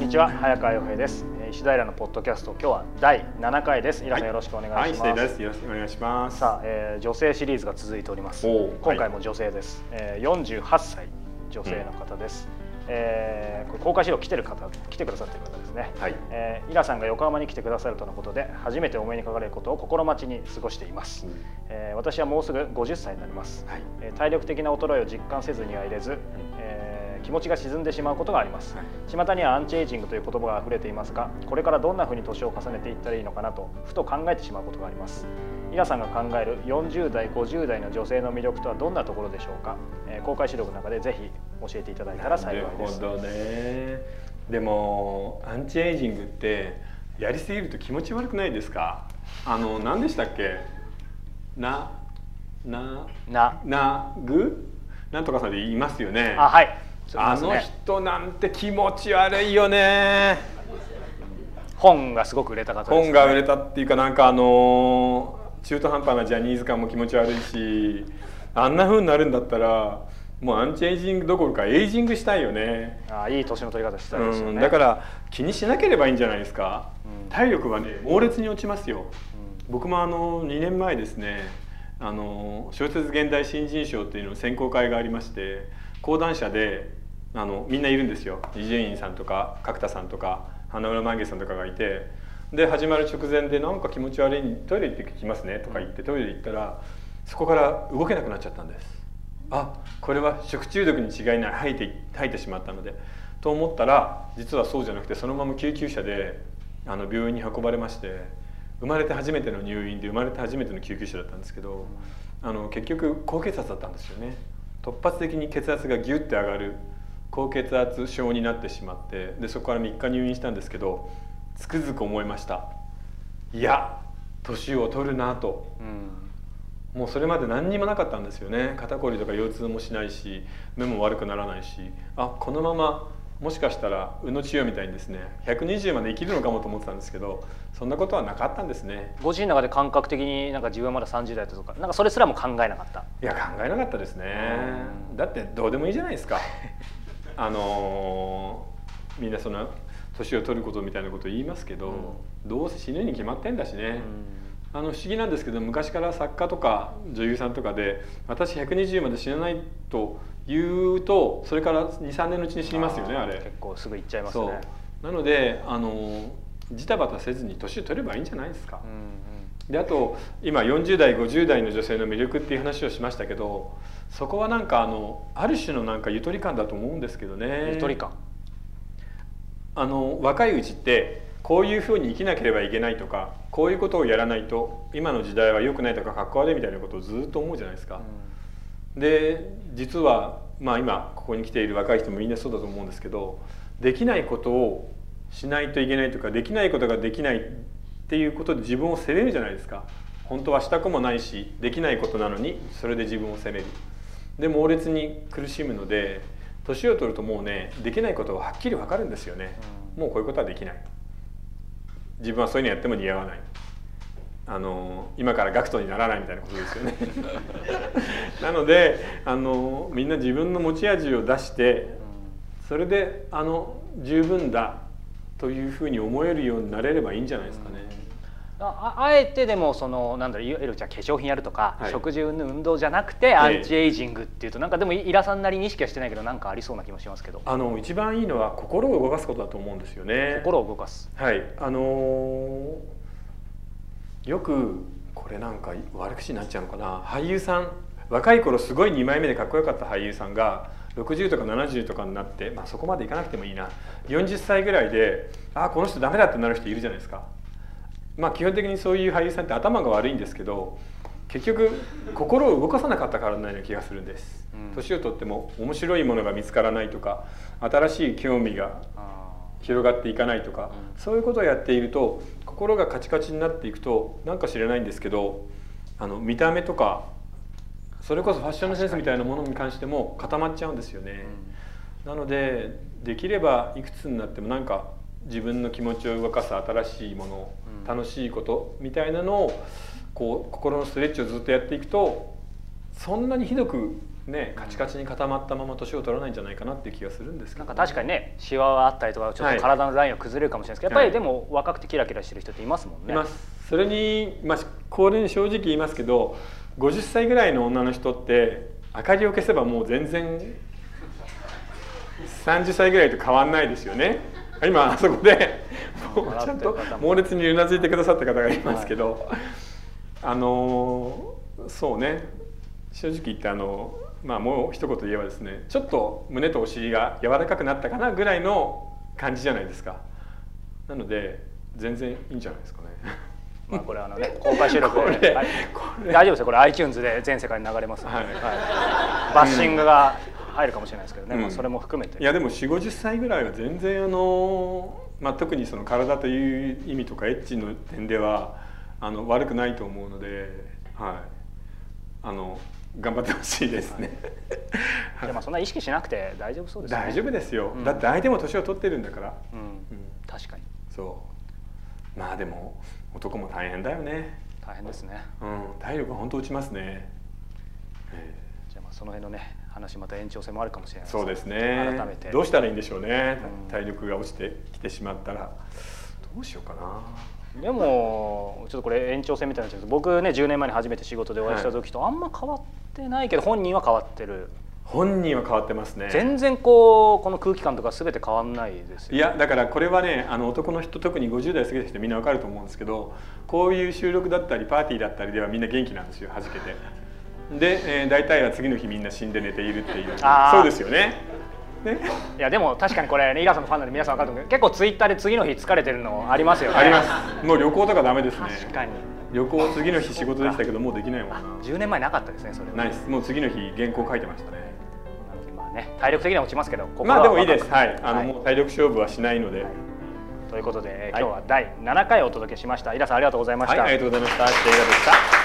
んにちは早川洋平です。えー石平のポッドキャスト今日は第7回です。イラさんよろしくお願いします、はい、失礼です。よろしくお願いします。さあ、えー女性シリーズが続いております。今回も女性です、えー48歳女性の方です、えーこれ公開資料来てる方来てくださってる方ですね、はい。えーイラさんが横浜に来てくださるとのことで初めてお目にかかれることを心待ちに過ごしています、うん。えー私はもうすぐ50歳になります、はい。えー体力的な衰えを実感せずにはいれず、えー気持ちが沈んでしまうことがあります、はい巷にはアンチエイジングという言葉が溢れていますがこれからどんなふうに年を重ねていったらいいのかなとふと考えてしまうことがありますイラさんが考える40代50代の女性の魅力とはどんなところでしょうか、えー公開資料の中でぜひ教えていただいたら幸いなるですほどね。でもアンチエイジングってやりすぎると気持ち悪くないですか？あの何でしたっけ？ななななぐ？なんとかさんで言いますよね。あはいあの人なんて気持ち悪いよね。本がすごく売れた方です、ね、本が売れたっていうかなんかあの中途半端なジャニーズ感も気持ち悪いしあんな風になるんだったらもうアンチエイジングどころかエイジングしたいよね、あいい年の取り方したいですよね、うん、だから気にしなければいいんじゃないですか、うん体力はね猛烈に落ちますよ。う僕もあの2年前ですねあの小説現代新人賞っていうの選考会がありまして講談社であのみんないるんですよ伊集院さんとか角田さんとか花村満月さんとかがいてで始まる直前で「なんか気持ち悪いトイレ行ってきますね」とか言ってトイレ行ったらそこから動けなくなっちゃったんです。あこれは食中毒に違いない吐いて吐いてしまったのでと思ったら実はそうじゃなくてそのまま救急車であの病院に運ばれまして生まれて初めての入院で生まれて初めての救急車だったんですけどあの結局高血圧だったんですよね突発的に血圧がギュッて上がる高血圧症になってしまってでそこから3日入院したんですけどつくづく思いました。いや年を取るなと。うん。もうそれまで何にもなかったんですよね。肩こりとか腰痛もしないし目も悪くならないし。あこのままもしかしたら宇野千代みたいにですね120まで生きるのかもと思ってたんですけどそんなことはなかったんですね。ご自身の中で感覚的になんか自分はまだ30代だとかなんかそれすらも考えなかった。いや考えなかったですね。うん。だってどうでもいいじゃないですか あのーみんなそんな年を取ることみたいなこと言いますけど、どうせ死ぬに決まってんだしね、あの不思議なんですけど昔から作家とか女優さんとかで私120まで死なないと言うとそれから23年のうちに死にますよねあれ。結構すぐ行っちゃいますそね。う。なのであのジタバタせずに年を取ればいいんじゃないですか。うんうんであと今40代50代の女性の魅力っていう話をしましたけどそこはなんかあのある種のなんかゆとり感だと思うんですけどね。ゆとり感？あの若いうちってこういうふうに生きなければいけないとかこういうことをやらないと今の時代は良くないとかかっこ悪いみたいなことをずっと思うじゃないですか。で実はまあ今ここに来ている若い人もみんなそうだと思うんですけどできないことをしないといけないとかできないことができないっていうことで自分を責めるじゃないですか。本当はしたくもないしできないことなのにそれで自分を責める。で猛烈に苦しむので年を取るともうねできないことははっきり分かるんですよね。もうこういうことはできない。自分はそういうのやっても似合わない。あの今から学徒にならないみたいなことですよね。なのであのみんな自分の持ち味を出してそれであの十分だというふうに思えるようになれればいいんじゃないですかね。あああえてでもそのなんだろういわゆるじゃあ化粧品やるとか、はい。食事運動運動じゃなくてアンチエイジングっていうとなんかでもイラさんなりに意識はしてないけどなんかありそうな気もしますけど。あの一番いいのは心を動かすことだと思うんですよね。心を動かす。はい、あのーよくこれなんか悪口になっちゃうのかな。俳優さん。若い頃すごい2枚目でかっこよかった俳優さんが60とか70とかになって、まあ、そこまでいかなくてもいいな。40歳ぐらいであこの人ダメだってなる人いるじゃないですか。まあ基本的にそういう俳優さんって頭が悪いんですけど結局心を動かさなかったからのような気がするんです。うん。年を取っても面白いものが見つからないとか新しい興味があ広がっていかないとか、うん。そういうことをやっていると心がカチカチになっていくとなんか知れないんですけどあの見た目とかそれこそファッションのセンスみたいなものに関しても固まっちゃうんですよね。なのでできればいくつになってもなんか自分の気持ちを動かす新しいもの、うん。楽しいことみたいなのをこう心のストレッチをずっとやっていくとそんなにひどくねカチカチに固まったまま年を取らないんじゃないかなっていう気がするんですけど、なんか確かにねシワがあったりとかちょっと体のラインが崩れるかもしれないですけど、やっぱりでも若くてキラキラしてる人っていますもんね。います。それに、まあ、これに正直言いますけど50歳ぐらいの女の人って明かりを消せばもう全然30歳ぐらいと変わんないですよね今あそこでちゃんと猛烈にうなずいてくださった方がいますけど、はい、あのそうね。正直言ってあのまあもう一言言えばですねちょっと胸とお尻が柔らかくなったかなぐらいの感じじゃないですか。なので全然いいんじゃないですかね。まあこれあのね公開収録で、はい、大丈夫ですよ。これ iTunes で全世界に流れますはい。はい、バッシングが入るかもしれないですけどね、うん、まあ、それも含めて。いやでも4 5 0歳ぐらいは全然あの、まあ、特にその体という意味とかエッチの点ではあの悪くないと思うので、はい、あの頑張ってほしいですね、は い、でもそんな意識しなくて大丈夫そうです、ね、大丈夫ですよ、うん、だって相手も年を取ってるんだから、うん、うん、確かに。そう。まあでも男も大変だよね。大変ですね。うん。体力が本当落ちますね、えー、じゃあまあその辺のね話また延長戦もあるかもしれないそうですね。改めて。どうしたらいいんでしょうね、うん、体力が落ちてきてしまったら。どうしようかな。でもちょっとこれ延長戦みたいな僕ね10年前に初めて仕事でお会いした時とあんま変わってないけど本人は変わってる。本人は変わってますね。全然こうこの空気感とか全て変わんないですよ、ね、いやだからこれはねあの男の人特に50代過ぎた人みんな分かると思うんですけどこういう収録だったりパーティーだったりではみんな元気なんですよはじけてで、えー、大体は次の日みんな死んで寝ているっていう。そうですよね。ね、いやでも確かにこれ、ね、イラさんのファンなんで皆さん分かると思う。けど結構ツイッターで次の日疲れてるのありますよね。あります。もう旅行とかダメですね。確かに。旅行次の日仕事でしたけどもうできないもんな。10年前なかったですねそれないです。もう次の日原稿書いてましたね。ね体力的には落ちますけどまあでもいいです。はい。あの、はい、もう体力勝負はしないので、はい、ということで、今日は第7回お届けしました。イラさんありがとうございました、はい、ありがとうございました。シテイラでした。